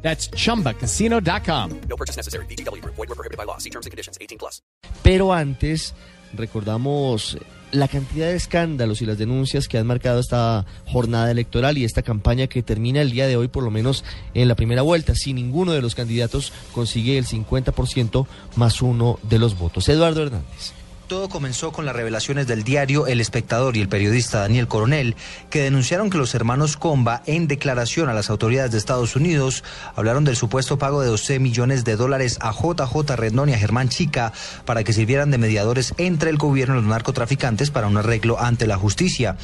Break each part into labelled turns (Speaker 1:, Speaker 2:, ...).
Speaker 1: That's chumbacasino.com.
Speaker 2: No purchase necessary. BGW. Void were prohibited by law. See terms and conditions. 18 plus.
Speaker 3: Pero antes, recordamos la cantidad de escándalos y las denuncias que han marcado esta jornada electoral y esta campaña que termina el día de hoy, por lo menos en la primera vuelta, si ninguno de los candidatos consigue el 50% más uno de los votos. Eduardo Hernández.
Speaker 4: Todo comenzó con las revelaciones del diario El Espectador y el periodista Daniel Coronel, que denunciaron que los hermanos Comba, en declaración a las autoridades de Estados Unidos, hablaron del supuesto pago de 12 millones de dólares a JJ Rendón y a Germán Chica para que sirvieran de mediadores entre el gobierno y los narcotraficantes para un arreglo ante la justicia.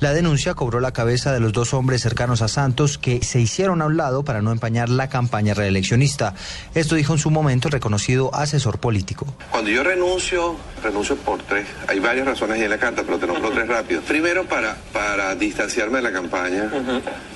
Speaker 4: La denuncia cobró la cabeza de los dos hombres cercanos a Santos que se hicieron a un lado para no empañar la campaña reeleccionista. Esto dijo en su momento el reconocido asesor político.
Speaker 5: Cuando yo renuncio, renuncio por tres. Hay varias razones en la carta, pero te nombro tres rápido. Primero, para, para distanciarme de la campaña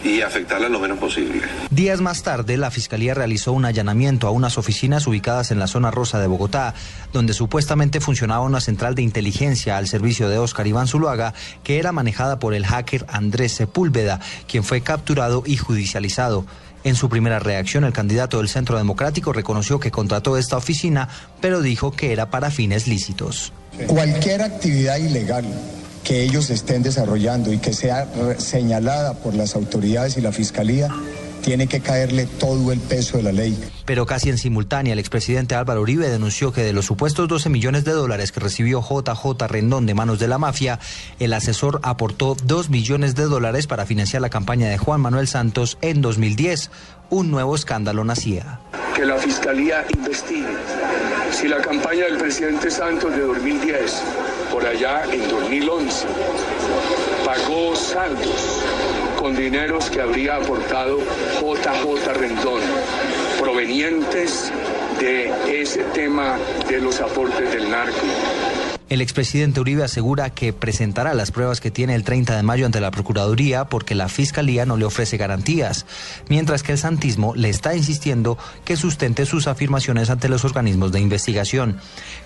Speaker 5: y afectarla lo menos posible.
Speaker 4: Días más tarde, la Fiscalía realizó un allanamiento a unas oficinas ubicadas en la zona rosa de Bogotá, donde supuestamente funcionaba una central de inteligencia al servicio de Oscar Iván Zuluaga, que era manejada por el hacker Andrés Sepúlveda, quien fue capturado y judicializado. En su primera reacción, el candidato del Centro Democrático reconoció que contrató esta oficina, pero dijo que era para fines lícitos.
Speaker 6: Cualquier actividad ilegal que ellos estén desarrollando y que sea señalada por las autoridades y la Fiscalía, tiene que caerle todo el peso de la ley.
Speaker 4: Pero casi en simultánea, el expresidente Álvaro Uribe denunció que de los supuestos 12 millones de dólares que recibió JJ Rendón de manos de la mafia, el asesor aportó 2 millones de dólares para financiar la campaña de Juan Manuel Santos en 2010. Un nuevo escándalo nacía.
Speaker 7: Que la Fiscalía investigue si la campaña del presidente Santos de 2010, por allá en 2011, pagó saldos con dineros que habría aportado JJ Rendón, provenientes de ese tema de los aportes del narco.
Speaker 4: El expresidente Uribe asegura que presentará las pruebas que tiene el 30 de mayo ante la Procuraduría porque la Fiscalía no le ofrece garantías, mientras que el santismo le está insistiendo que sustente sus afirmaciones ante los organismos de investigación.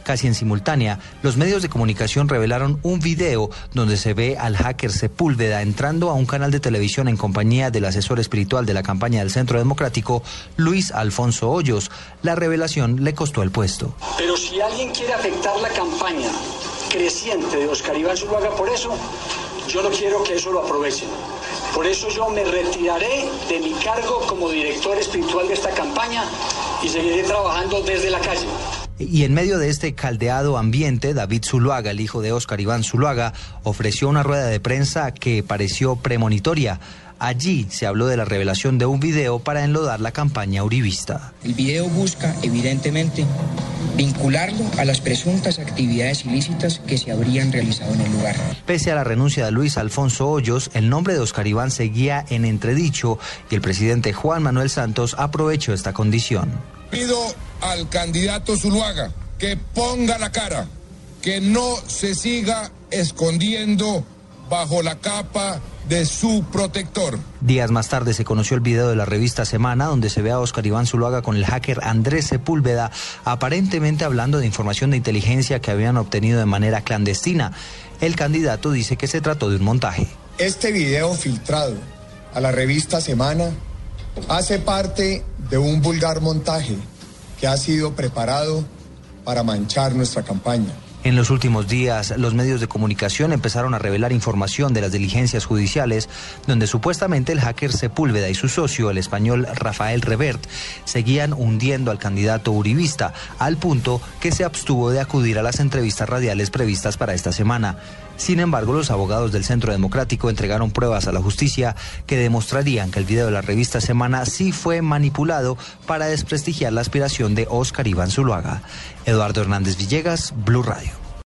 Speaker 4: Casi en simultánea, los medios de comunicación revelaron un video donde se ve al hacker Sepúlveda entrando a un canal de televisión en compañía del asesor espiritual de la campaña del Centro Democrático, Luis Alfonso Hoyos. La revelación le costó el puesto.
Speaker 8: Pero si alguien quiere afectar la campaña creciente de Oscar Iván Zuluaga por eso, yo no quiero que eso lo aprovechen. Por eso yo me retiraré de mi cargo como director espiritual de esta campaña y seguiré trabajando desde la calle.
Speaker 4: Y en medio de este caldeado ambiente, David Zuluaga, el hijo de Oscar Iván Zuluaga, ofreció una rueda de prensa que pareció premonitoria. Allí se habló de la revelación de un video para enlodar la campaña uribista.
Speaker 9: El video busca, evidentemente, vincularlo a las presuntas actividades ilícitas que se habrían realizado en el lugar.
Speaker 4: Pese a la renuncia de Luis Alfonso Hoyos, el nombre de Oscar Iván seguía en entredicho y el presidente Juan Manuel Santos aprovechó esta condición.
Speaker 10: Pido al candidato Zuluaga que ponga la cara, que no se siga escondiendo bajo la capa de su protector.
Speaker 4: Días más tarde se conoció el video de la revista Semana donde se ve a Oscar Iván Zuluaga con el hacker Andrés Sepúlveda aparentemente hablando de información de inteligencia que habían obtenido de manera clandestina. El candidato dice que se trató de un montaje.
Speaker 6: Este video filtrado a la revista Semana hace parte de un vulgar montaje que ha sido preparado para manchar nuestra campaña.
Speaker 4: En los últimos días, los medios de comunicación empezaron a revelar información de las diligencias judiciales, donde supuestamente el hacker Sepúlveda y su socio, el español Rafael Revert, seguían hundiendo al candidato uribista, al punto que se abstuvo de acudir a las entrevistas radiales previstas para esta semana. Sin embargo, los abogados del Centro Democrático entregaron pruebas a la justicia que demostrarían que el video de la revista Semana sí fue manipulado para desprestigiar la aspiración de Oscar Iván Zuluaga. Eduardo Hernández Villegas, Blue Radio.